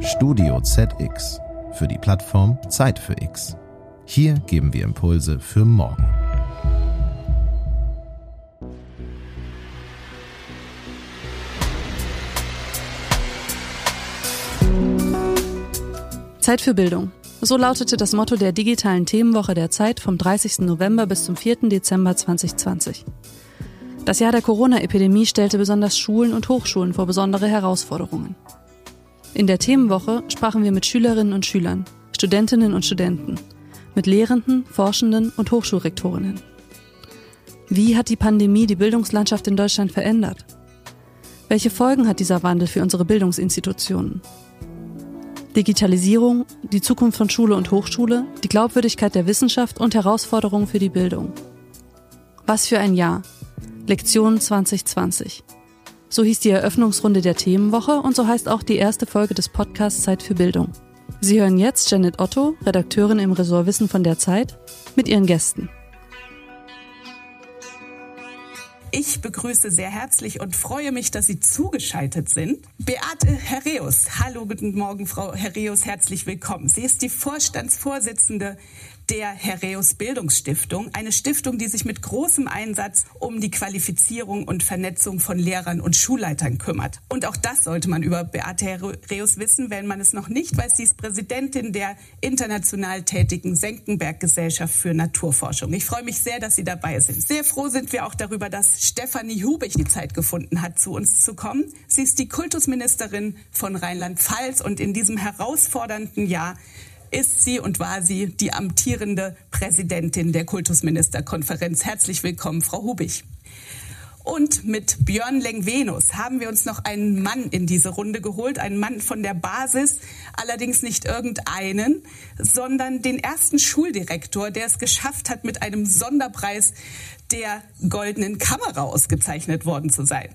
Studio ZX für die Plattform Zeit für X. Hier geben wir Impulse für morgen. Zeit für Bildung. So lautete das Motto der digitalen Themenwoche der Zeit vom 30. November bis zum 4. Dezember 2020. Das Jahr der Corona-Epidemie stellte besonders Schulen und Hochschulen vor besondere Herausforderungen. In der Themenwoche sprachen wir mit Schülerinnen und Schülern, Studentinnen und Studenten, mit Lehrenden, Forschenden und Hochschulrektorinnen. Wie hat die Pandemie die Bildungslandschaft in Deutschland verändert? Welche Folgen hat dieser Wandel für unsere Bildungsinstitutionen? Digitalisierung, die Zukunft von Schule und Hochschule, die Glaubwürdigkeit der Wissenschaft und Herausforderungen für die Bildung. Was für ein Jahr. Lektion 2020. So hieß die Eröffnungsrunde der Themenwoche und so heißt auch die erste Folge des Podcasts Zeit für Bildung. Sie hören jetzt Janet Otto, Redakteurin im Ressort Wissen von der Zeit, mit ihren Gästen. Ich begrüße sehr herzlich und freue mich, dass Sie zugeschaltet sind. Beate Herreus. Hallo, guten Morgen, Frau Herreus. Herzlich willkommen. Sie ist die Vorstandsvorsitzende der Herreus Bildungsstiftung, eine Stiftung, die sich mit großem Einsatz um die Qualifizierung und Vernetzung von Lehrern und Schulleitern kümmert. Und auch das sollte man über Beate Herreus wissen, wenn man es noch nicht weiß. Sie ist Präsidentin der international tätigen Senckenberg Gesellschaft für Naturforschung. Ich freue mich sehr, dass Sie dabei sind. Sehr froh sind wir auch darüber, dass Stefanie Hubig die Zeit gefunden hat, zu uns zu kommen. Sie ist die Kultusministerin von Rheinland-Pfalz und in diesem herausfordernden Jahr ist sie und war sie die amtierende Präsidentin der Kultusministerkonferenz. Herzlich willkommen, Frau Hubig. Und mit Björn Lengvenus haben wir uns noch einen Mann in diese Runde geholt, einen Mann von der Basis, allerdings nicht irgendeinen, sondern den ersten Schuldirektor, der es geschafft hat, mit einem Sonderpreis der goldenen Kamera ausgezeichnet worden zu sein.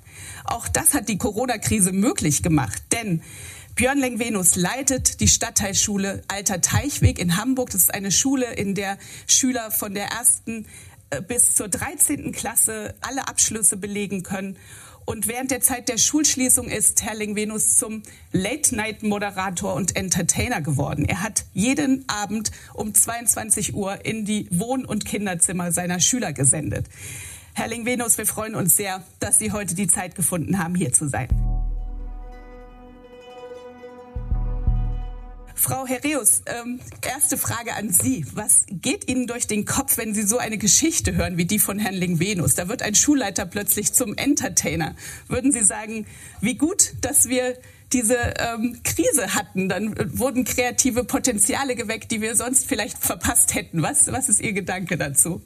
Auch das hat die Corona-Krise möglich gemacht, denn Björn Lengvenus leitet die Stadtteilschule Alter Teichweg in Hamburg. Das ist eine Schule, in der Schüler von der ersten äh, bis zur 13. Klasse alle Abschlüsse belegen können. Und während der Zeit der Schulschließung ist Herr Lengvenus zum Late-Night-Moderator und Entertainer geworden. Er hat jeden Abend um 22 Uhr in die Wohn- und Kinderzimmer seiner Schüler gesendet. Herr Lengvenus, wir freuen uns sehr, dass Sie heute die Zeit gefunden haben, hier zu sein. Frau Herreus, ähm, erste Frage an Sie. Was geht Ihnen durch den Kopf, wenn Sie so eine Geschichte hören wie die von Herrn Lingvenus? Da wird ein Schulleiter plötzlich zum Entertainer. Würden Sie sagen, wie gut, dass wir diese ähm, Krise hatten. Dann wurden kreative Potenziale geweckt, die wir sonst vielleicht verpasst hätten. Was, was ist Ihr Gedanke dazu?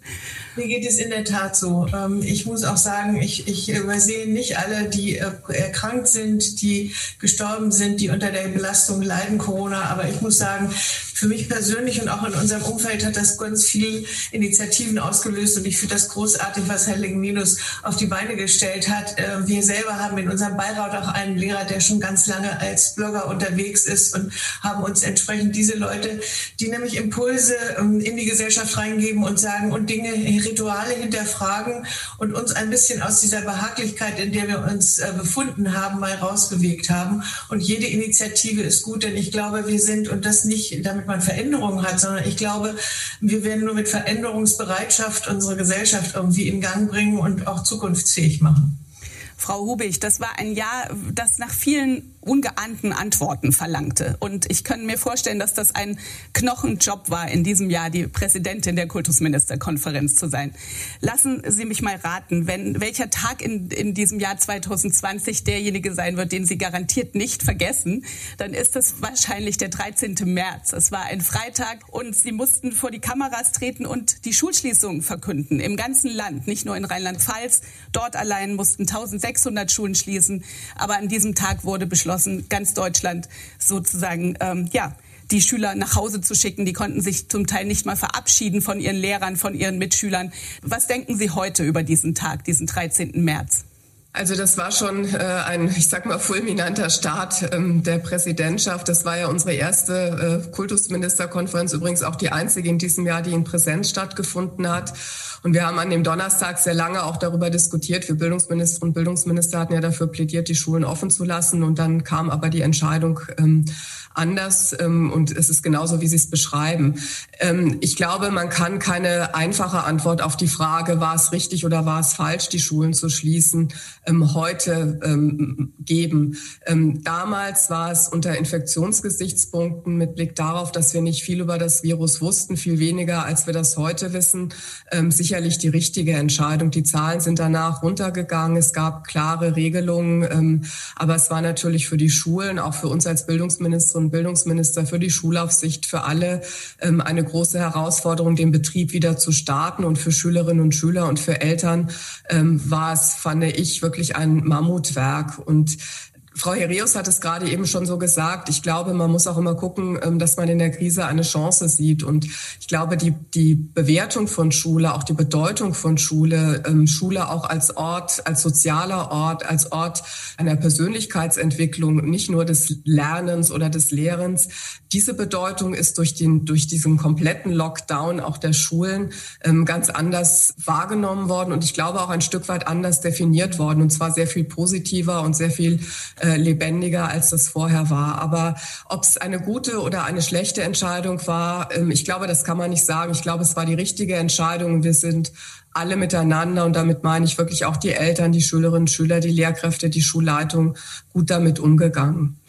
Mir geht es in der Tat so. Ähm, ich muss auch sagen, ich, ich übersehe nicht alle, die äh, erkrankt sind, die gestorben sind, die unter der Belastung leiden, Corona. Aber ich muss sagen, für mich persönlich und auch in unserem Umfeld hat das ganz viel Initiativen ausgelöst und ich finde das großartig, was Herr Legminus auf die Beine gestellt hat. Äh, wir selber haben in unserem Beirat auch einen Lehrer, der schon ganz lange als Blogger unterwegs ist und haben uns entsprechend diese Leute, die nämlich Impulse ähm, in die Gesellschaft reingeben und sagen und Dinge, Rituale hinterfragen und uns ein bisschen aus dieser Behaglichkeit, in der wir uns äh, befunden haben, mal rausbewegt haben. Und jede Initiative ist gut, denn ich glaube, wir sind und das nicht damit man Veränderungen hat, sondern ich glaube, wir werden nur mit Veränderungsbereitschaft unsere Gesellschaft irgendwie in Gang bringen und auch zukunftsfähig machen. Frau Hubig, das war ein Jahr, das nach vielen ungeahnten Antworten verlangte. Und ich kann mir vorstellen, dass das ein Knochenjob war, in diesem Jahr die Präsidentin der Kultusministerkonferenz zu sein. Lassen Sie mich mal raten, wenn welcher Tag in, in diesem Jahr 2020 derjenige sein wird, den Sie garantiert nicht vergessen, dann ist es wahrscheinlich der 13. März. Es war ein Freitag und Sie mussten vor die Kameras treten und die Schulschließungen verkünden im ganzen Land, nicht nur in Rheinland-Pfalz. Dort allein mussten 1600 Schulen schließen. Aber an diesem Tag wurde beschlossen, beschlossen, ganz Deutschland sozusagen, ähm, ja, die Schüler nach Hause zu schicken. Die konnten sich zum Teil nicht mal verabschieden von ihren Lehrern, von ihren Mitschülern. Was denken Sie heute über diesen Tag, diesen 13. März? Also das war schon äh, ein, ich sag mal, fulminanter Start ähm, der Präsidentschaft. Das war ja unsere erste äh, Kultusministerkonferenz, übrigens auch die einzige in diesem Jahr, die in Präsenz stattgefunden hat. Und wir haben an dem Donnerstag sehr lange auch darüber diskutiert. Wir Bildungsminister und Bildungsminister hatten ja dafür plädiert, die Schulen offen zu lassen. Und dann kam aber die Entscheidung ähm, anders ähm, und es ist genauso, wie Sie es beschreiben. Ähm, ich glaube, man kann keine einfache Antwort auf die Frage, war es richtig oder war es falsch, die Schulen zu schließen, ähm, heute ähm, geben. Ähm, damals war es unter Infektionsgesichtspunkten mit Blick darauf, dass wir nicht viel über das Virus wussten, viel weniger, als wir das heute wissen, ähm, sicherlich die richtige Entscheidung. Die Zahlen sind danach runtergegangen. Es gab klare Regelungen, ähm, aber es war natürlich für die Schulen, auch für uns als Bildungsministerin Bildungsminister für die Schulaufsicht für alle ähm, eine große Herausforderung, den Betrieb wieder zu starten. Und für Schülerinnen und Schüler und für Eltern ähm, war es, fand ich, wirklich ein Mammutwerk. Und Frau Hereus hat es gerade eben schon so gesagt. Ich glaube, man muss auch immer gucken, ähm, dass man in der Krise eine Chance sieht. Und ich glaube, die, die Bewertung von Schule, auch die Bedeutung von Schule, ähm, Schule auch als Ort, als sozialer Ort, als Ort einer Persönlichkeitsentwicklung, nicht nur des Lernens oder des Lehrens, diese Bedeutung ist durch, den, durch diesen kompletten Lockdown auch der Schulen ähm, ganz anders wahrgenommen worden und ich glaube auch ein Stück weit anders definiert worden und zwar sehr viel positiver und sehr viel äh, lebendiger, als das vorher war. Aber ob es eine gute oder eine schlechte Entscheidung war, ähm, ich glaube, das kann man nicht sagen. Ich glaube, es war die richtige Entscheidung. Wir sind alle miteinander und damit meine ich wirklich auch die Eltern, die Schülerinnen Schüler, die Lehrkräfte, die Schulleitung gut damit umgegangen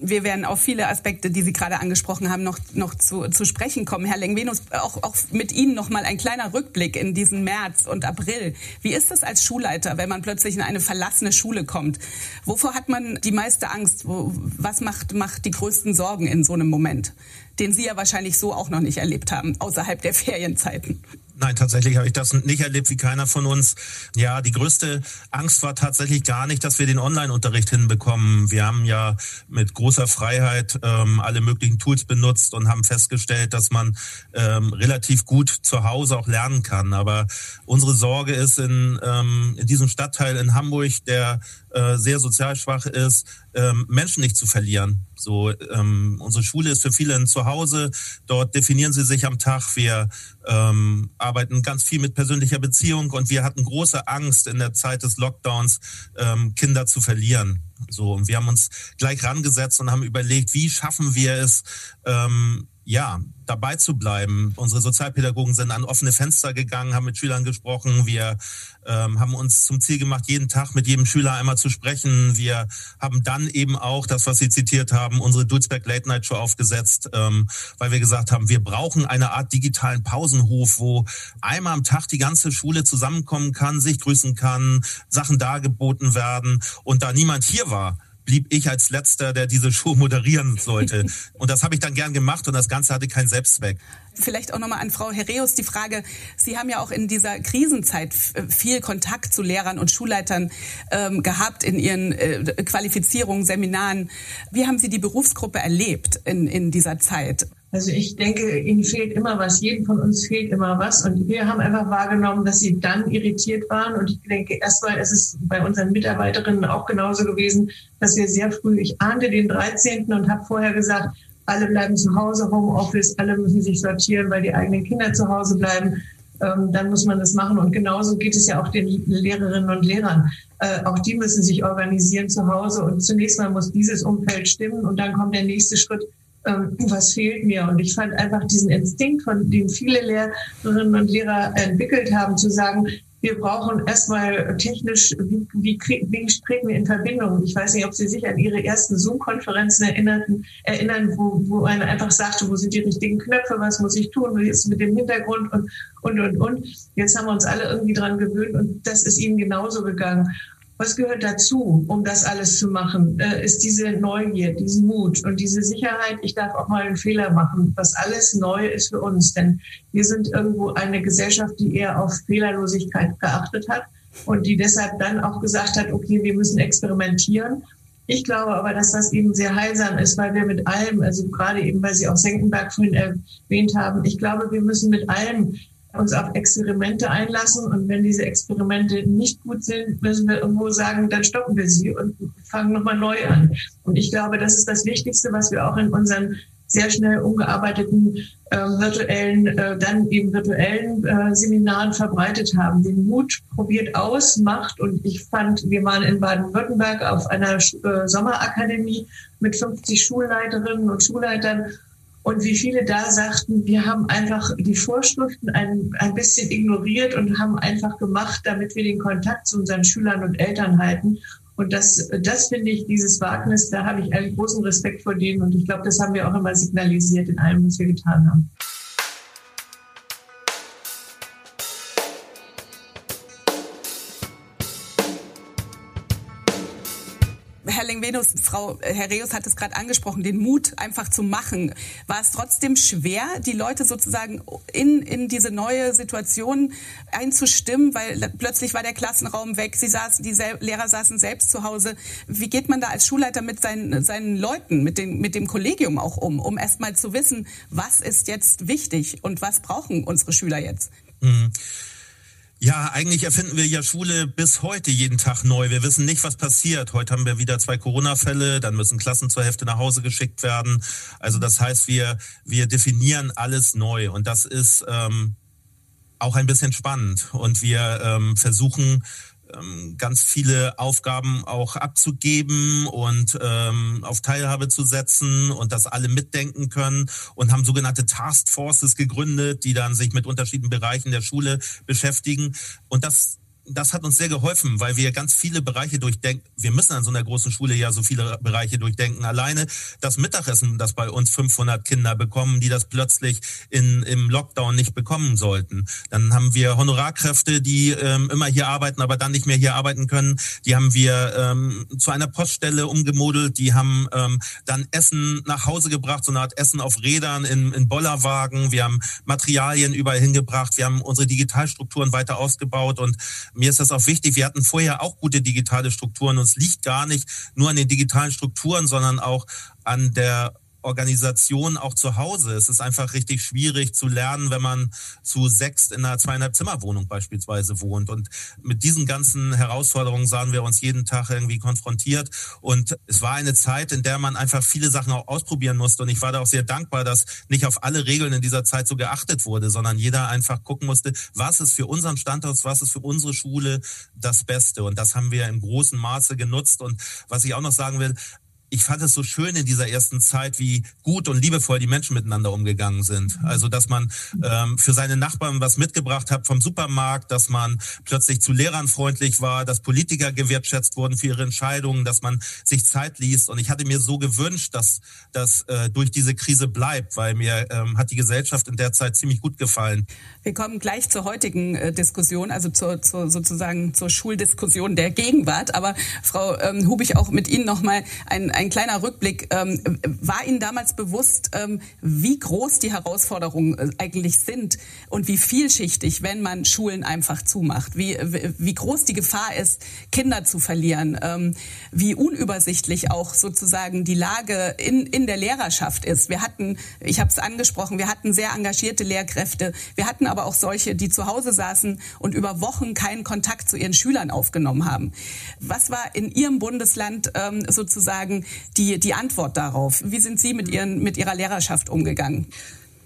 wir werden auf viele Aspekte, die Sie gerade angesprochen haben, noch, noch zu, zu sprechen kommen. Herr Lengvenus, auch, auch mit Ihnen noch mal ein kleiner Rückblick in diesen März und April. Wie ist es als Schulleiter, wenn man plötzlich in eine verlassene Schule kommt? Wovor hat man die meiste Angst? Was macht, macht die größten Sorgen in so einem Moment, den Sie ja wahrscheinlich so auch noch nicht erlebt haben, außerhalb der Ferienzeiten? Nein, tatsächlich habe ich das nicht erlebt wie keiner von uns. Ja, die größte Angst war tatsächlich gar nicht, dass wir den Online-Unterricht hinbekommen. Wir haben ja mit großer Freiheit ähm, alle möglichen Tools benutzt und haben festgestellt, dass man ähm, relativ gut zu Hause auch lernen kann. Aber unsere Sorge ist in, ähm, in diesem Stadtteil in Hamburg, der äh, sehr sozial schwach ist, ähm, Menschen nicht zu verlieren. So, ähm, unsere Schule ist für viele ein Zuhause. Dort definieren sie sich am Tag. Wir ähm, arbeiten ganz viel mit persönlicher Beziehung und wir hatten große Angst in der Zeit des Lockdowns, ähm, Kinder zu verlieren. So, und wir haben uns gleich rangesetzt und haben überlegt, wie schaffen wir es, ähm, ja, dabei zu bleiben. Unsere Sozialpädagogen sind an offene Fenster gegangen, haben mit Schülern gesprochen. Wir ähm, haben uns zum Ziel gemacht, jeden Tag mit jedem Schüler einmal zu sprechen. Wir haben dann eben auch das, was Sie zitiert haben, unsere Dulzberg Late Night Show aufgesetzt, ähm, weil wir gesagt haben, wir brauchen eine Art digitalen Pausenhof, wo einmal am Tag die ganze Schule zusammenkommen kann, sich grüßen kann, Sachen dargeboten werden. Und da niemand hier war, blieb ich als letzter, der diese Show moderieren sollte. Und das habe ich dann gern gemacht und das Ganze hatte keinen Selbstzweck. Vielleicht auch nochmal an Frau Herreus die Frage, Sie haben ja auch in dieser Krisenzeit viel Kontakt zu Lehrern und Schulleitern ähm, gehabt in Ihren äh, Qualifizierungen, Seminaren. Wie haben Sie die Berufsgruppe erlebt in, in dieser Zeit? Also ich denke, ihnen fehlt immer was, jedem von uns fehlt immer was. Und wir haben einfach wahrgenommen, dass sie dann irritiert waren. Und ich denke, erstmal ist es bei unseren Mitarbeiterinnen auch genauso gewesen, dass wir sehr früh, ich ahnte den 13. und habe vorher gesagt, alle bleiben zu Hause, Homeoffice, alle müssen sich sortieren, weil die eigenen Kinder zu Hause bleiben. Ähm, dann muss man das machen. Und genauso geht es ja auch den Lehrerinnen und Lehrern. Äh, auch die müssen sich organisieren zu Hause. Und zunächst mal muss dieses Umfeld stimmen. Und dann kommt der nächste Schritt, ähm, was fehlt mir? Und ich fand einfach diesen Instinkt, von dem viele Lehrerinnen und Lehrer entwickelt haben, zu sagen, wir brauchen erstmal technisch, wie, wie, wie treten wir in Verbindung? Ich weiß nicht, ob Sie sich an Ihre ersten Zoom-Konferenzen erinnerten, erinnern, wo, wo einer einfach sagte, wo sind die richtigen Knöpfe, was muss ich tun, wie ist es mit dem Hintergrund und, und, und, und. Jetzt haben wir uns alle irgendwie dran gewöhnt und das ist Ihnen genauso gegangen. Was gehört dazu, um das alles zu machen, äh, ist diese Neugier, diesen Mut und diese Sicherheit, ich darf auch mal einen Fehler machen, was alles neu ist für uns. Denn wir sind irgendwo eine Gesellschaft, die eher auf Fehlerlosigkeit geachtet hat und die deshalb dann auch gesagt hat, okay, wir müssen experimentieren. Ich glaube aber, dass das eben sehr heilsam ist, weil wir mit allem, also gerade eben, weil Sie auch Senckenberg vorhin erwähnt haben, ich glaube, wir müssen mit allem uns auf Experimente einlassen. Und wenn diese Experimente nicht gut sind, müssen wir irgendwo sagen, dann stoppen wir sie und fangen nochmal neu an. Und ich glaube, das ist das Wichtigste, was wir auch in unseren sehr schnell umgearbeiteten äh, virtuellen, äh, dann eben virtuellen äh, Seminaren verbreitet haben. Den Mut probiert aus, macht und ich fand, wir waren in Baden-Württemberg auf einer äh, Sommerakademie mit 50 Schulleiterinnen und Schulleitern und wie viele da sagten, wir haben einfach die Vorschriften ein, ein bisschen ignoriert und haben einfach gemacht, damit wir den Kontakt zu unseren Schülern und Eltern halten. Und das, das finde ich, dieses Wagnis, da habe ich einen großen Respekt vor denen. Und ich glaube, das haben wir auch immer signalisiert in allem, was wir getan haben. Herr Lengvenus, Frau Herreus hat es gerade angesprochen, den Mut einfach zu machen. War es trotzdem schwer, die Leute sozusagen in, in diese neue Situation einzustimmen, weil plötzlich war der Klassenraum weg, sie saßen, die Lehrer saßen selbst zu Hause. Wie geht man da als Schulleiter mit seinen, seinen Leuten, mit, den, mit dem Kollegium auch um, um erst mal zu wissen, was ist jetzt wichtig und was brauchen unsere Schüler jetzt? Mhm. Ja, eigentlich erfinden wir ja Schule bis heute jeden Tag neu. Wir wissen nicht, was passiert. Heute haben wir wieder zwei Corona-Fälle, dann müssen Klassen zur Hälfte nach Hause geschickt werden. Also das heißt, wir, wir definieren alles neu und das ist ähm, auch ein bisschen spannend. Und wir ähm, versuchen ganz viele Aufgaben auch abzugeben und ähm, auf Teilhabe zu setzen und dass alle mitdenken können und haben sogenannte Taskforces gegründet, die dann sich mit unterschiedlichen Bereichen der Schule beschäftigen. Und das das hat uns sehr geholfen, weil wir ganz viele Bereiche durchdenken. Wir müssen an so einer großen Schule ja so viele Bereiche durchdenken. Alleine das Mittagessen, das bei uns 500 Kinder bekommen, die das plötzlich in, im Lockdown nicht bekommen sollten. Dann haben wir Honorarkräfte, die ähm, immer hier arbeiten, aber dann nicht mehr hier arbeiten können. Die haben wir ähm, zu einer Poststelle umgemodelt. Die haben ähm, dann Essen nach Hause gebracht, so eine Art Essen auf Rädern in, in Bollerwagen. Wir haben Materialien überall hingebracht. Wir haben unsere Digitalstrukturen weiter ausgebaut und mir ist das auch wichtig. Wir hatten vorher auch gute digitale Strukturen und es liegt gar nicht nur an den digitalen Strukturen, sondern auch an der Organisation auch zu Hause. Es ist einfach richtig schwierig zu lernen, wenn man zu sechs in einer zweieinhalb Zimmerwohnung beispielsweise wohnt. Und mit diesen ganzen Herausforderungen sahen wir uns jeden Tag irgendwie konfrontiert. Und es war eine Zeit, in der man einfach viele Sachen auch ausprobieren musste. Und ich war da auch sehr dankbar, dass nicht auf alle Regeln in dieser Zeit so geachtet wurde, sondern jeder einfach gucken musste, was ist für unseren Standort, was ist für unsere Schule das Beste. Und das haben wir im großen Maße genutzt. Und was ich auch noch sagen will, ich fand es so schön in dieser ersten Zeit, wie gut und liebevoll die Menschen miteinander umgegangen sind. Also, dass man ähm, für seine Nachbarn was mitgebracht hat vom Supermarkt, dass man plötzlich zu Lehrern freundlich war, dass Politiker gewertschätzt wurden für ihre Entscheidungen, dass man sich Zeit liest. Und ich hatte mir so gewünscht, dass das äh, durch diese Krise bleibt, weil mir ähm, hat die Gesellschaft in der Zeit ziemlich gut gefallen. Wir kommen gleich zur heutigen äh, Diskussion, also zur, zur, sozusagen zur Schuldiskussion der Gegenwart. Aber Frau ähm, Hubig, auch mit Ihnen nochmal ein ein kleiner Rückblick. Ähm, war Ihnen damals bewusst, ähm, wie groß die Herausforderungen äh, eigentlich sind und wie vielschichtig, wenn man Schulen einfach zumacht? Wie, wie groß die Gefahr ist, Kinder zu verlieren? Ähm, wie unübersichtlich auch sozusagen die Lage in, in der Lehrerschaft ist? Wir hatten, ich habe es angesprochen, wir hatten sehr engagierte Lehrkräfte. Wir hatten aber auch solche, die zu Hause saßen und über Wochen keinen Kontakt zu ihren Schülern aufgenommen haben. Was war in Ihrem Bundesland ähm, sozusagen die, die Antwort darauf? Wie sind Sie mit, Ihren, mit Ihrer Lehrerschaft umgegangen?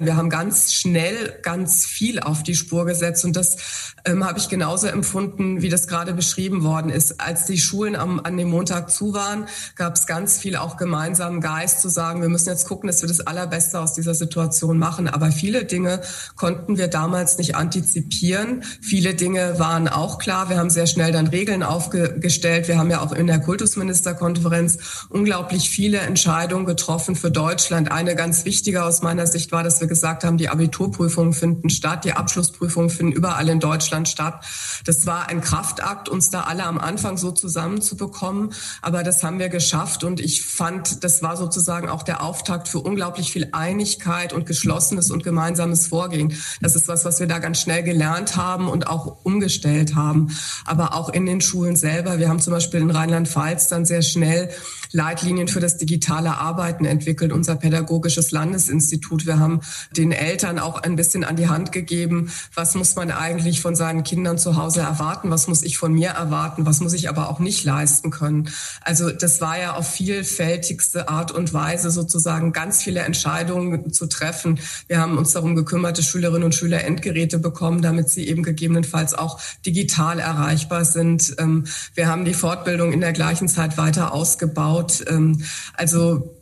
Wir haben ganz schnell ganz viel auf die Spur gesetzt und das ähm, habe ich genauso empfunden, wie das gerade beschrieben worden ist. Als die Schulen am, an dem Montag zu waren, gab es ganz viel auch gemeinsamen Geist zu sagen, wir müssen jetzt gucken, dass wir das Allerbeste aus dieser Situation machen. Aber viele Dinge konnten wir damals nicht antizipieren. Viele Dinge waren auch klar. Wir haben sehr schnell dann Regeln aufgestellt. Wir haben ja auch in der Kultusministerkonferenz unglaublich viele Entscheidungen getroffen für Deutschland. Eine ganz wichtige aus meiner Sicht war, dass wir gesagt haben, die Abiturprüfungen finden statt, die Abschlussprüfungen finden überall in Deutschland statt. Das war ein Kraftakt, uns da alle am Anfang so zusammenzubekommen, aber das haben wir geschafft und ich fand, das war sozusagen auch der Auftakt für unglaublich viel Einigkeit und geschlossenes und gemeinsames Vorgehen. Das ist was, was wir da ganz schnell gelernt haben und auch umgestellt haben. Aber auch in den Schulen selber. Wir haben zum Beispiel in Rheinland-Pfalz dann sehr schnell Leitlinien für das digitale Arbeiten entwickelt, unser pädagogisches Landesinstitut. Wir haben den Eltern auch ein bisschen an die Hand gegeben, was muss man eigentlich von seinen Kindern zu Hause erwarten, was muss ich von mir erwarten, was muss ich aber auch nicht leisten können. Also das war ja auf vielfältigste Art und Weise sozusagen ganz viele Entscheidungen zu treffen. Wir haben uns darum gekümmert, dass Schülerinnen und Schüler Endgeräte bekommen, damit sie eben gegebenenfalls auch digital erreichbar sind. Ähm, wir haben die Fortbildung in der gleichen Zeit weiter ausgebaut. Ähm, also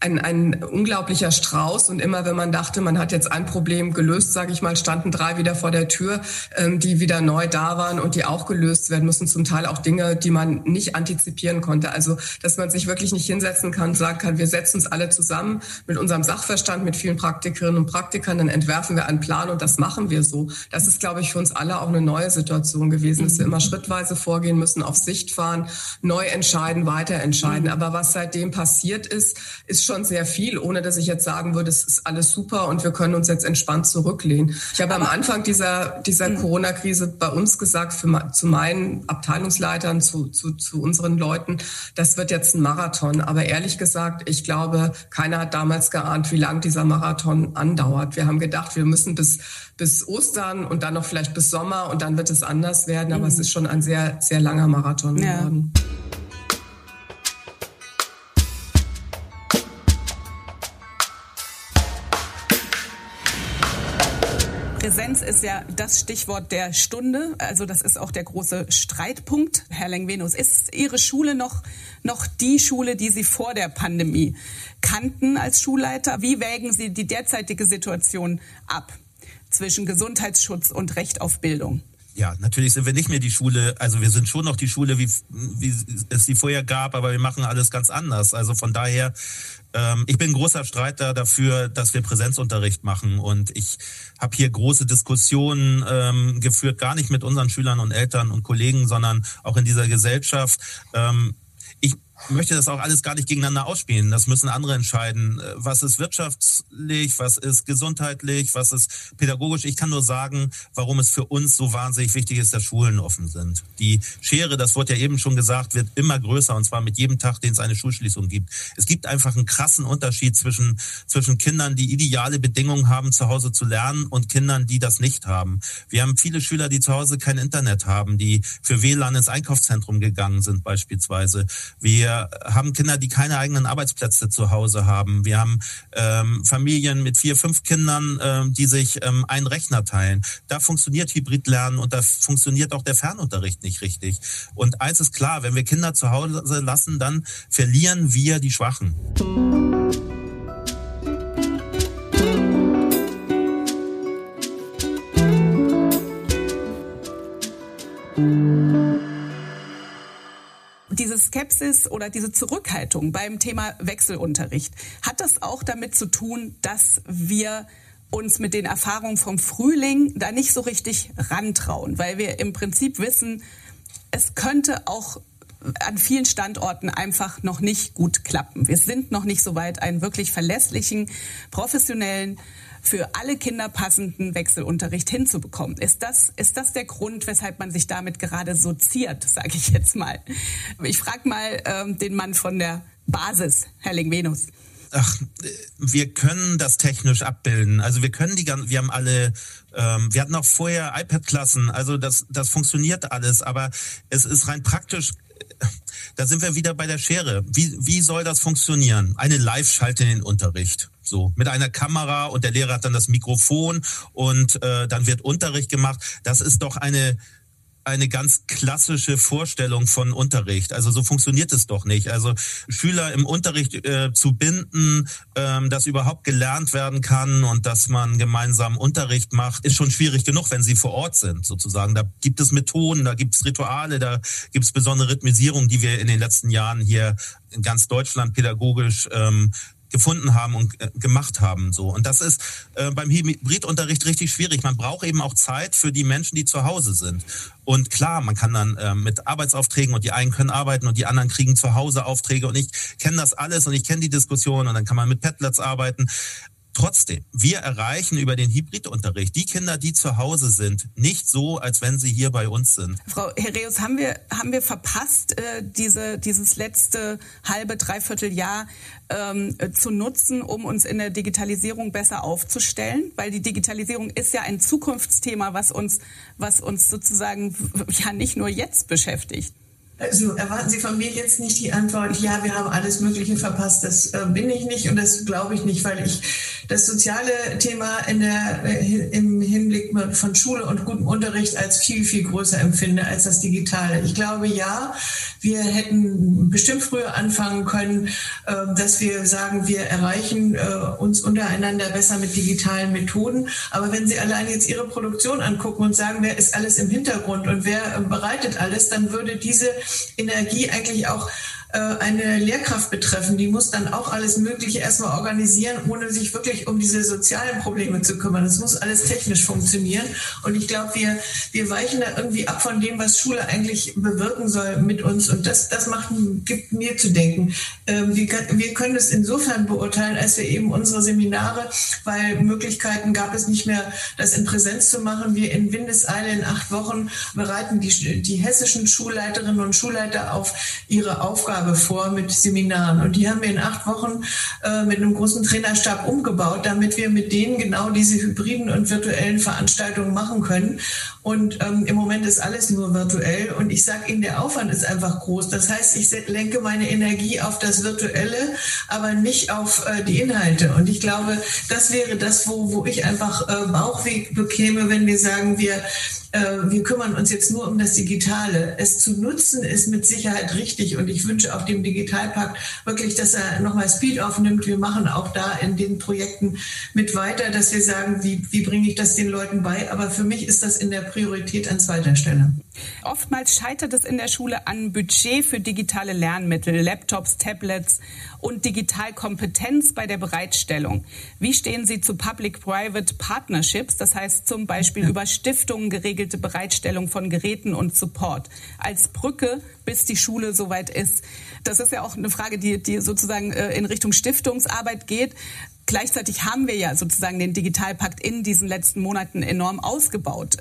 ein, ein unglaublicher Strauß. Und immer wenn man dachte, man hat jetzt ein Problem gelöst, sage ich mal, standen drei wieder vor der Tür, ähm, die wieder neu da waren und die auch gelöst werden müssen. Zum Teil auch Dinge, die man nicht antizipieren konnte. Also, dass man sich wirklich nicht hinsetzen kann und sagen kann, wir setzen uns alle zusammen mit unserem Sachverstand, mit vielen Praktikerinnen und Praktikern, dann entwerfen wir einen Plan und das machen wir so. Das ist, glaube ich, für uns alle auch eine neue Situation gewesen, dass wir immer schrittweise vorgehen müssen, auf Sicht fahren, neu entscheiden, weiter entscheiden. Aber was seitdem passiert ist, ist schon sehr viel, ohne dass ich jetzt sagen würde, es ist alles super und wir können uns jetzt entspannt zurücklehnen. Ich habe am Anfang dieser, dieser mhm. Corona-Krise bei uns gesagt, für, zu meinen Abteilungsleitern, zu, zu, zu unseren Leuten, das wird jetzt ein Marathon. Aber ehrlich gesagt, ich glaube, keiner hat damals geahnt, wie lang dieser Marathon andauert. Wir haben gedacht, wir müssen bis, bis Ostern und dann noch vielleicht bis Sommer und dann wird es anders werden. Aber mhm. es ist schon ein sehr, sehr langer Marathon ja. geworden. Präsenz ist ja das Stichwort der Stunde. Also das ist auch der große Streitpunkt. Herr Lengvenus, ist Ihre Schule noch, noch die Schule, die Sie vor der Pandemie kannten als Schulleiter? Wie wägen Sie die derzeitige Situation ab zwischen Gesundheitsschutz und Recht auf Bildung? Ja, natürlich sind wir nicht mehr die Schule, also wir sind schon noch die Schule, wie, wie es sie vorher gab, aber wir machen alles ganz anders. Also von daher ähm, ich bin großer Streiter dafür, dass wir Präsenzunterricht machen und ich habe hier große Diskussionen ähm, geführt, gar nicht mit unseren Schülern und Eltern und Kollegen, sondern auch in dieser Gesellschaft. Ähm, möchte das auch alles gar nicht gegeneinander ausspielen. Das müssen andere entscheiden. Äh, was ist wirtschaftlich, was ist gesundheitlich, was ist pädagogisch. Ich kann nur sagen, warum es für uns so wahnsinnig wichtig ist, dass Schulen offen sind. Die Schere, das wurde ja eben schon gesagt, wird immer größer und zwar mit jedem Tag, den es eine Schulschließung gibt. Es gibt einfach einen krassen Unterschied zwischen, zwischen Kindern, die ideale Bedingungen haben, zu Hause zu lernen und Kindern, die das nicht haben. Wir haben viele Schüler, die zu Hause kein Internet haben, die für WLAN ins Einkaufszentrum gegangen sind beispielsweise. Wir wir haben Kinder, die keine eigenen Arbeitsplätze zu Hause haben. Wir haben ähm, Familien mit vier, fünf Kindern, ähm, die sich ähm, einen Rechner teilen. Da funktioniert Hybridlernen und da funktioniert auch der Fernunterricht nicht richtig. Und eins ist klar, wenn wir Kinder zu Hause lassen, dann verlieren wir die Schwachen. Diese Skepsis oder diese Zurückhaltung beim Thema Wechselunterricht, hat das auch damit zu tun, dass wir uns mit den Erfahrungen vom Frühling da nicht so richtig rantrauen, weil wir im Prinzip wissen, es könnte auch an vielen Standorten einfach noch nicht gut klappen. Wir sind noch nicht so weit, einen wirklich verlässlichen, professionellen für alle Kinder passenden Wechselunterricht hinzubekommen. Ist das, ist das der Grund, weshalb man sich damit gerade so ziert, sage ich jetzt mal? Ich frage mal ähm, den Mann von der Basis, Herr Lingvenus. Ach, wir können das technisch abbilden. Also wir können die ganzen, wir haben alle, ähm, wir hatten auch vorher iPad-Klassen, also das, das funktioniert alles, aber es ist rein praktisch da sind wir wieder bei der Schere. Wie, wie soll das funktionieren? Eine Live-Schalte in den Unterricht. So, mit einer Kamera und der Lehrer hat dann das Mikrofon und äh, dann wird Unterricht gemacht. Das ist doch eine eine ganz klassische Vorstellung von Unterricht. Also so funktioniert es doch nicht. Also Schüler im Unterricht äh, zu binden, ähm, dass überhaupt gelernt werden kann und dass man gemeinsam Unterricht macht, ist schon schwierig genug, wenn sie vor Ort sind, sozusagen. Da gibt es Methoden, da gibt es Rituale, da gibt es besondere Rhythmisierung, die wir in den letzten Jahren hier in ganz Deutschland pädagogisch ähm, gefunden haben und äh, gemacht haben. So und das ist äh, beim Hybridunterricht richtig schwierig. Man braucht eben auch Zeit für die Menschen, die zu Hause sind. Und klar, man kann dann äh, mit Arbeitsaufträgen und die einen können arbeiten und die anderen kriegen zu Hause Aufträge und ich kenne das alles und ich kenne die Diskussion und dann kann man mit Padlets arbeiten. Trotzdem, wir erreichen über den Hybridunterricht die Kinder, die zu Hause sind, nicht so, als wenn sie hier bei uns sind. Frau Hereus, haben wir, haben wir verpasst, äh, diese, dieses letzte halbe, dreiviertel Jahr ähm, äh, zu nutzen, um uns in der Digitalisierung besser aufzustellen? Weil die Digitalisierung ist ja ein Zukunftsthema, was uns, was uns sozusagen ja nicht nur jetzt beschäftigt. Also erwarten Sie von mir jetzt nicht die Antwort, ja, wir haben alles Mögliche verpasst. Das äh, bin ich nicht und das glaube ich nicht, weil ich das soziale Thema in der, äh, im Hinblick von Schule und gutem Unterricht als viel, viel größer empfinde als das Digitale. Ich glaube, ja, wir hätten bestimmt früher anfangen können, äh, dass wir sagen, wir erreichen äh, uns untereinander besser mit digitalen Methoden. Aber wenn Sie allein jetzt Ihre Produktion angucken und sagen, wer ist alles im Hintergrund und wer äh, bereitet alles, dann würde diese Energie eigentlich auch eine Lehrkraft betreffen. Die muss dann auch alles Mögliche erstmal organisieren, ohne sich wirklich um diese sozialen Probleme zu kümmern. Das muss alles technisch funktionieren. Und ich glaube, wir, wir weichen da irgendwie ab von dem, was Schule eigentlich bewirken soll mit uns. Und das, das macht, gibt mir zu denken. Ähm, wir, wir können es insofern beurteilen, als wir eben unsere Seminare, weil Möglichkeiten gab es nicht mehr, das in Präsenz zu machen. Wir in Windeseile in acht Wochen bereiten die, die hessischen Schulleiterinnen und Schulleiter auf ihre Aufgaben Aufgabe vor mit Seminaren. Und die haben wir in acht Wochen äh, mit einem großen Trainerstab umgebaut, damit wir mit denen genau diese hybriden und virtuellen Veranstaltungen machen können. Und ähm, im Moment ist alles nur virtuell. Und ich sage Ihnen, der Aufwand ist einfach groß. Das heißt, ich lenke meine Energie auf das Virtuelle, aber nicht auf äh, die Inhalte. Und ich glaube, das wäre das, wo, wo ich einfach äh, Bauchweg bekäme, wenn wir sagen, wir wir kümmern uns jetzt nur um das Digitale. Es zu nutzen ist mit Sicherheit richtig und ich wünsche auch dem Digitalpakt wirklich, dass er nochmal Speed aufnimmt. Wir machen auch da in den Projekten mit weiter, dass wir sagen, wie, wie bringe ich das den Leuten bei. Aber für mich ist das in der Priorität an zweiter Stelle. Oftmals scheitert es in der Schule an Budget für digitale Lernmittel, Laptops, Tablets und Digitalkompetenz bei der Bereitstellung. Wie stehen Sie zu Public-Private Partnerships, das heißt zum Beispiel ja. über Stiftungen geregelte Bereitstellung von Geräten und Support als Brücke, bis die Schule soweit ist? Das ist ja auch eine Frage, die, die sozusagen äh, in Richtung Stiftungsarbeit geht. Gleichzeitig haben wir ja sozusagen den Digitalpakt in diesen letzten Monaten enorm ausgebaut.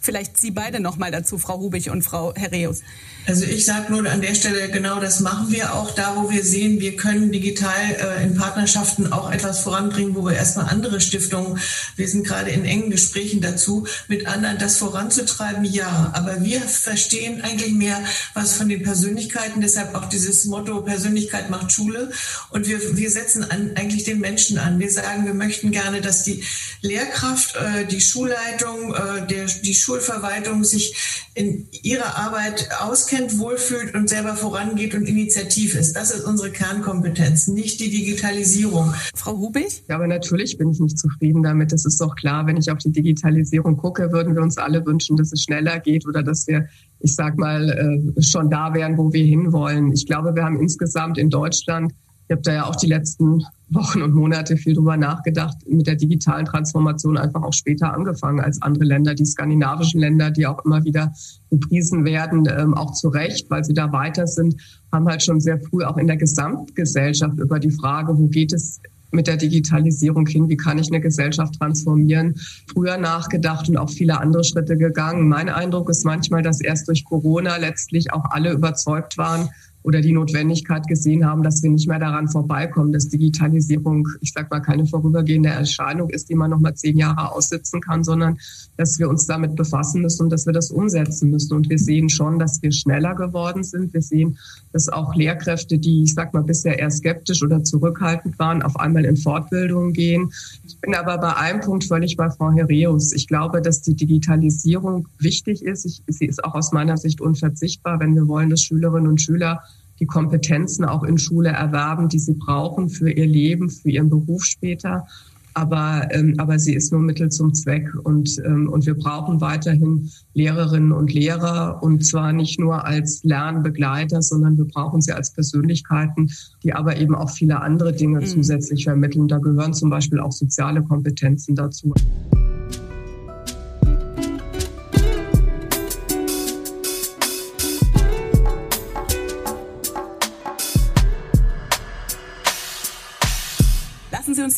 Vielleicht Sie beide noch mal dazu, Frau Hubig und Frau Herreus. Also ich sage nur an der Stelle, genau das machen wir auch da, wo wir sehen, wir können digital äh, in Partnerschaften auch etwas voranbringen, wo wir erstmal andere Stiftungen, wir sind gerade in engen Gesprächen dazu, mit anderen das voranzutreiben, ja. Aber wir verstehen eigentlich mehr was von den Persönlichkeiten, deshalb auch dieses Motto Persönlichkeit macht Schule. Und wir, wir setzen an, eigentlich den Menschen an. Wir sagen, wir möchten gerne, dass die Lehrkraft, äh, die Schulleitung, äh, der, die Schulverwaltung sich in ihrer Arbeit auskennt, wohlfühlt und selber vorangeht und initiativ ist. Das ist unsere Kernkompetenz, nicht die Digitalisierung. Frau Hubig? Ja, aber natürlich bin ich nicht zufrieden damit. Das ist doch klar, wenn ich auf die Digitalisierung gucke, würden wir uns alle wünschen, dass es schneller geht oder dass wir ich sag mal, äh, schon da wären, wo wir hinwollen. Ich glaube, wir haben insgesamt in Deutschland ich habe da ja auch die letzten Wochen und Monate viel drüber nachgedacht, mit der digitalen Transformation einfach auch später angefangen als andere Länder, die skandinavischen Länder, die auch immer wieder gepriesen werden, ähm, auch zu Recht, weil sie da weiter sind, haben halt schon sehr früh auch in der Gesamtgesellschaft über die Frage, wo geht es mit der Digitalisierung hin, wie kann ich eine Gesellschaft transformieren, früher nachgedacht und auch viele andere Schritte gegangen. Mein Eindruck ist manchmal, dass erst durch Corona letztlich auch alle überzeugt waren, oder die Notwendigkeit gesehen haben, dass wir nicht mehr daran vorbeikommen, dass Digitalisierung, ich sag mal, keine vorübergehende Erscheinung ist, die man noch mal zehn Jahre aussitzen kann, sondern dass wir uns damit befassen müssen und dass wir das umsetzen müssen. Und wir sehen schon, dass wir schneller geworden sind. Wir sehen, dass auch Lehrkräfte, die, ich sag mal, bisher eher skeptisch oder zurückhaltend waren, auf einmal in Fortbildung gehen. Ich bin aber bei einem Punkt völlig bei Frau Hereus. Ich glaube, dass die Digitalisierung wichtig ist. Ich, sie ist auch aus meiner Sicht unverzichtbar, wenn wir wollen, dass Schülerinnen und Schüler die Kompetenzen auch in Schule erwerben, die sie brauchen für ihr Leben, für ihren Beruf später. Aber, ähm, aber sie ist nur Mittel zum Zweck und, ähm, und wir brauchen weiterhin Lehrerinnen und Lehrer und zwar nicht nur als Lernbegleiter, sondern wir brauchen sie als Persönlichkeiten, die aber eben auch viele andere Dinge mhm. zusätzlich vermitteln. Da gehören zum Beispiel auch soziale Kompetenzen dazu.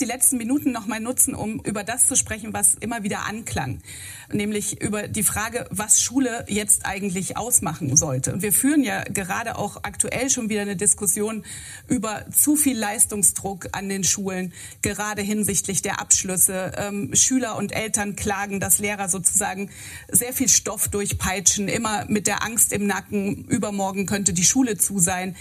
Die letzten Minuten noch mal nutzen, um über das zu sprechen, was immer wieder anklang, nämlich über die Frage, was Schule jetzt eigentlich ausmachen sollte. Und wir führen ja gerade auch aktuell schon wieder eine Diskussion über zu viel Leistungsdruck an den Schulen, gerade hinsichtlich der Abschlüsse. Ähm, Schüler und Eltern klagen, dass Lehrer sozusagen sehr viel Stoff durchpeitschen, immer mit der Angst im Nacken, übermorgen könnte die Schule zu sein.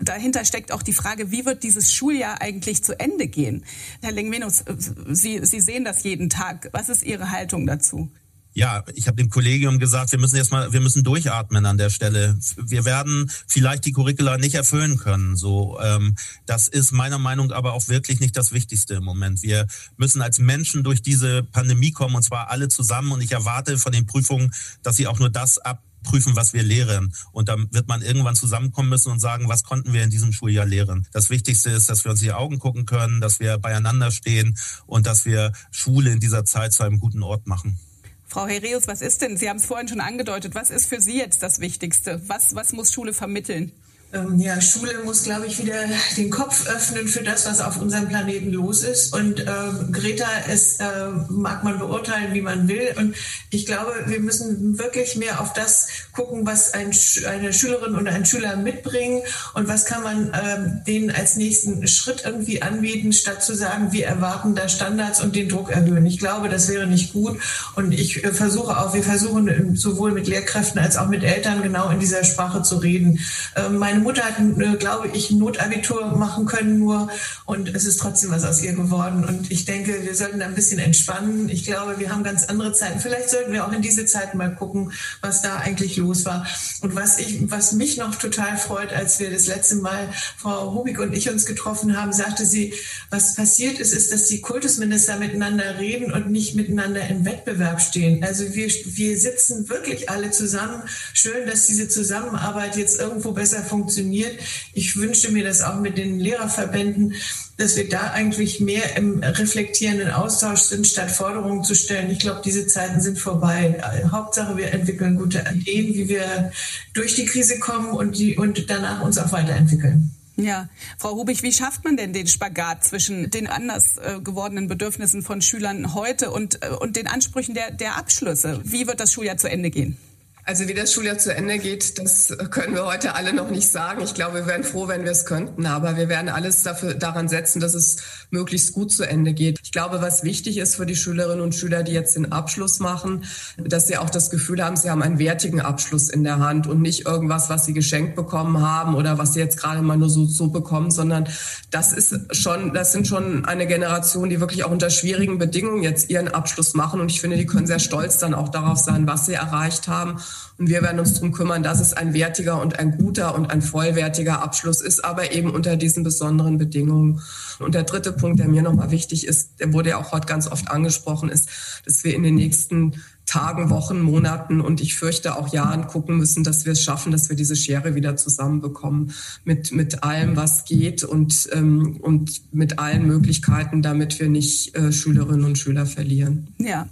Dahinter steckt auch die Frage, wie wird dieses Schuljahr eigentlich zu Ende gehen? Herr Lengvenus, Sie, Sie sehen das jeden Tag. Was ist Ihre Haltung dazu? Ja, ich habe dem Kollegium gesagt, wir müssen erstmal, wir müssen durchatmen an der Stelle. Wir werden vielleicht die Curricula nicht erfüllen können. So, ähm, das ist meiner Meinung aber auch wirklich nicht das Wichtigste im Moment. Wir müssen als Menschen durch diese Pandemie kommen und zwar alle zusammen. Und ich erwarte von den Prüfungen, dass sie auch nur das ab prüfen, was wir lehren. Und dann wird man irgendwann zusammenkommen müssen und sagen, was konnten wir in diesem Schuljahr lehren. Das Wichtigste ist, dass wir uns die Augen gucken können, dass wir beieinander stehen und dass wir Schule in dieser Zeit zu einem guten Ort machen. Frau Herreus, was ist denn, Sie haben es vorhin schon angedeutet, was ist für Sie jetzt das Wichtigste? Was, was muss Schule vermitteln? Ähm, ja, Schule muss, glaube ich, wieder den Kopf öffnen für das, was auf unserem Planeten los ist. Und ähm, Greta, es äh, mag man beurteilen, wie man will. Und ich glaube, wir müssen wirklich mehr auf das gucken, was ein, eine Schülerin oder ein Schüler mitbringen und was kann man ähm, denen als nächsten Schritt irgendwie anbieten, statt zu sagen, wir erwarten da Standards und den Druck erhöhen. Ich glaube, das wäre nicht gut. Und ich äh, versuche auch, wir versuchen sowohl mit Lehrkräften als auch mit Eltern genau in dieser Sprache zu reden. Ähm, meine Mutter hat, äh, glaube ich, ein Notabitur machen können nur und es ist trotzdem was aus ihr geworden. Und ich denke, wir sollten da ein bisschen entspannen. Ich glaube, wir haben ganz andere Zeiten. Vielleicht sollten wir auch in diese Zeiten mal gucken, was da eigentlich los war. Und was ich, was mich noch total freut, als wir das letzte Mal Frau Hubig und ich uns getroffen haben, sagte sie, was passiert ist, ist, dass die Kultusminister miteinander reden und nicht miteinander im Wettbewerb stehen. Also wir, wir sitzen wirklich alle zusammen. Schön, dass diese Zusammenarbeit jetzt irgendwo besser funktioniert funktioniert. Ich wünsche mir das auch mit den Lehrerverbänden, dass wir da eigentlich mehr im reflektierenden Austausch sind, statt Forderungen zu stellen. Ich glaube, diese Zeiten sind vorbei. Hauptsache, wir entwickeln gute Ideen, wie wir durch die Krise kommen und, die, und danach uns auch weiterentwickeln. Ja, Frau Hubig, wie schafft man denn den Spagat zwischen den anders äh, gewordenen Bedürfnissen von Schülern heute und, äh, und den Ansprüchen der, der Abschlüsse? Wie wird das Schuljahr zu Ende gehen? Also wie das Schuljahr zu Ende geht, das können wir heute alle noch nicht sagen. Ich glaube, wir wären froh, wenn wir es könnten. Aber wir werden alles dafür, daran setzen, dass es möglichst gut zu Ende geht. Ich glaube, was wichtig ist für die Schülerinnen und Schüler, die jetzt den Abschluss machen, dass sie auch das Gefühl haben, sie haben einen wertigen Abschluss in der Hand und nicht irgendwas, was sie geschenkt bekommen haben oder was sie jetzt gerade mal nur so, so bekommen, sondern das ist schon, das sind schon eine Generation, die wirklich auch unter schwierigen Bedingungen jetzt ihren Abschluss machen. Und ich finde, die können sehr stolz dann auch darauf sein, was sie erreicht haben und wir werden uns darum kümmern, dass es ein wertiger und ein guter und ein vollwertiger Abschluss ist, aber eben unter diesen besonderen Bedingungen. Und der dritte Punkt, der mir nochmal wichtig ist, der wurde ja auch heute ganz oft angesprochen, ist, dass wir in den nächsten Tagen, Wochen, Monaten und ich fürchte auch Jahren gucken müssen, dass wir es schaffen, dass wir diese Schere wieder zusammenbekommen mit, mit allem, was geht und, ähm, und mit allen Möglichkeiten, damit wir nicht äh, Schülerinnen und Schüler verlieren. Ja,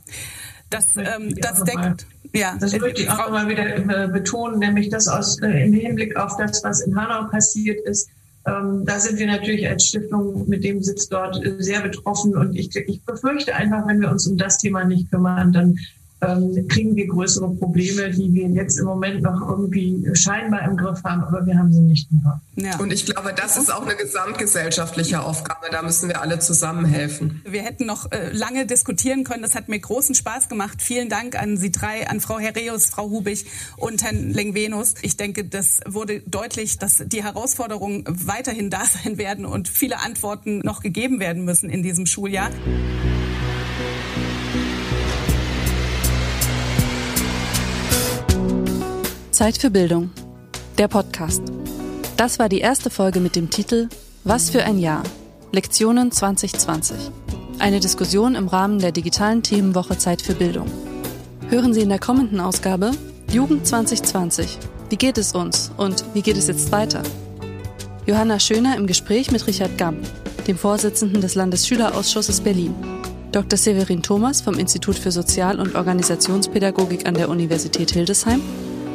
das, ähm, das deckt. Ja, das möchte ich auch mal wieder äh, betonen, nämlich das aus, äh, im Hinblick auf das, was in Hanau passiert ist. Ähm, da sind wir natürlich als Stiftung mit dem Sitz dort äh, sehr betroffen und ich, ich befürchte einfach, wenn wir uns um das Thema nicht kümmern, dann ähm, kriegen wir größere Probleme, die wir jetzt im Moment noch irgendwie scheinbar im Griff haben, aber wir haben sie nicht mehr. Ja. Und ich glaube, das ist auch eine gesamtgesellschaftliche Aufgabe. Da müssen wir alle zusammenhelfen. Wir hätten noch äh, lange diskutieren können. Das hat mir großen Spaß gemacht. Vielen Dank an Sie drei, an Frau Herreus, Frau Hubig und Herrn Lengvenus. Ich denke, das wurde deutlich, dass die Herausforderungen weiterhin da sein werden und viele Antworten noch gegeben werden müssen in diesem Schuljahr. Zeit für Bildung. Der Podcast. Das war die erste Folge mit dem Titel Was für ein Jahr? Lektionen 2020. Eine Diskussion im Rahmen der digitalen Themenwoche Zeit für Bildung. Hören Sie in der kommenden Ausgabe Jugend 2020. Wie geht es uns und wie geht es jetzt weiter? Johanna Schöner im Gespräch mit Richard Gamm, dem Vorsitzenden des Landesschülerausschusses Berlin. Dr. Severin Thomas vom Institut für Sozial- und Organisationspädagogik an der Universität Hildesheim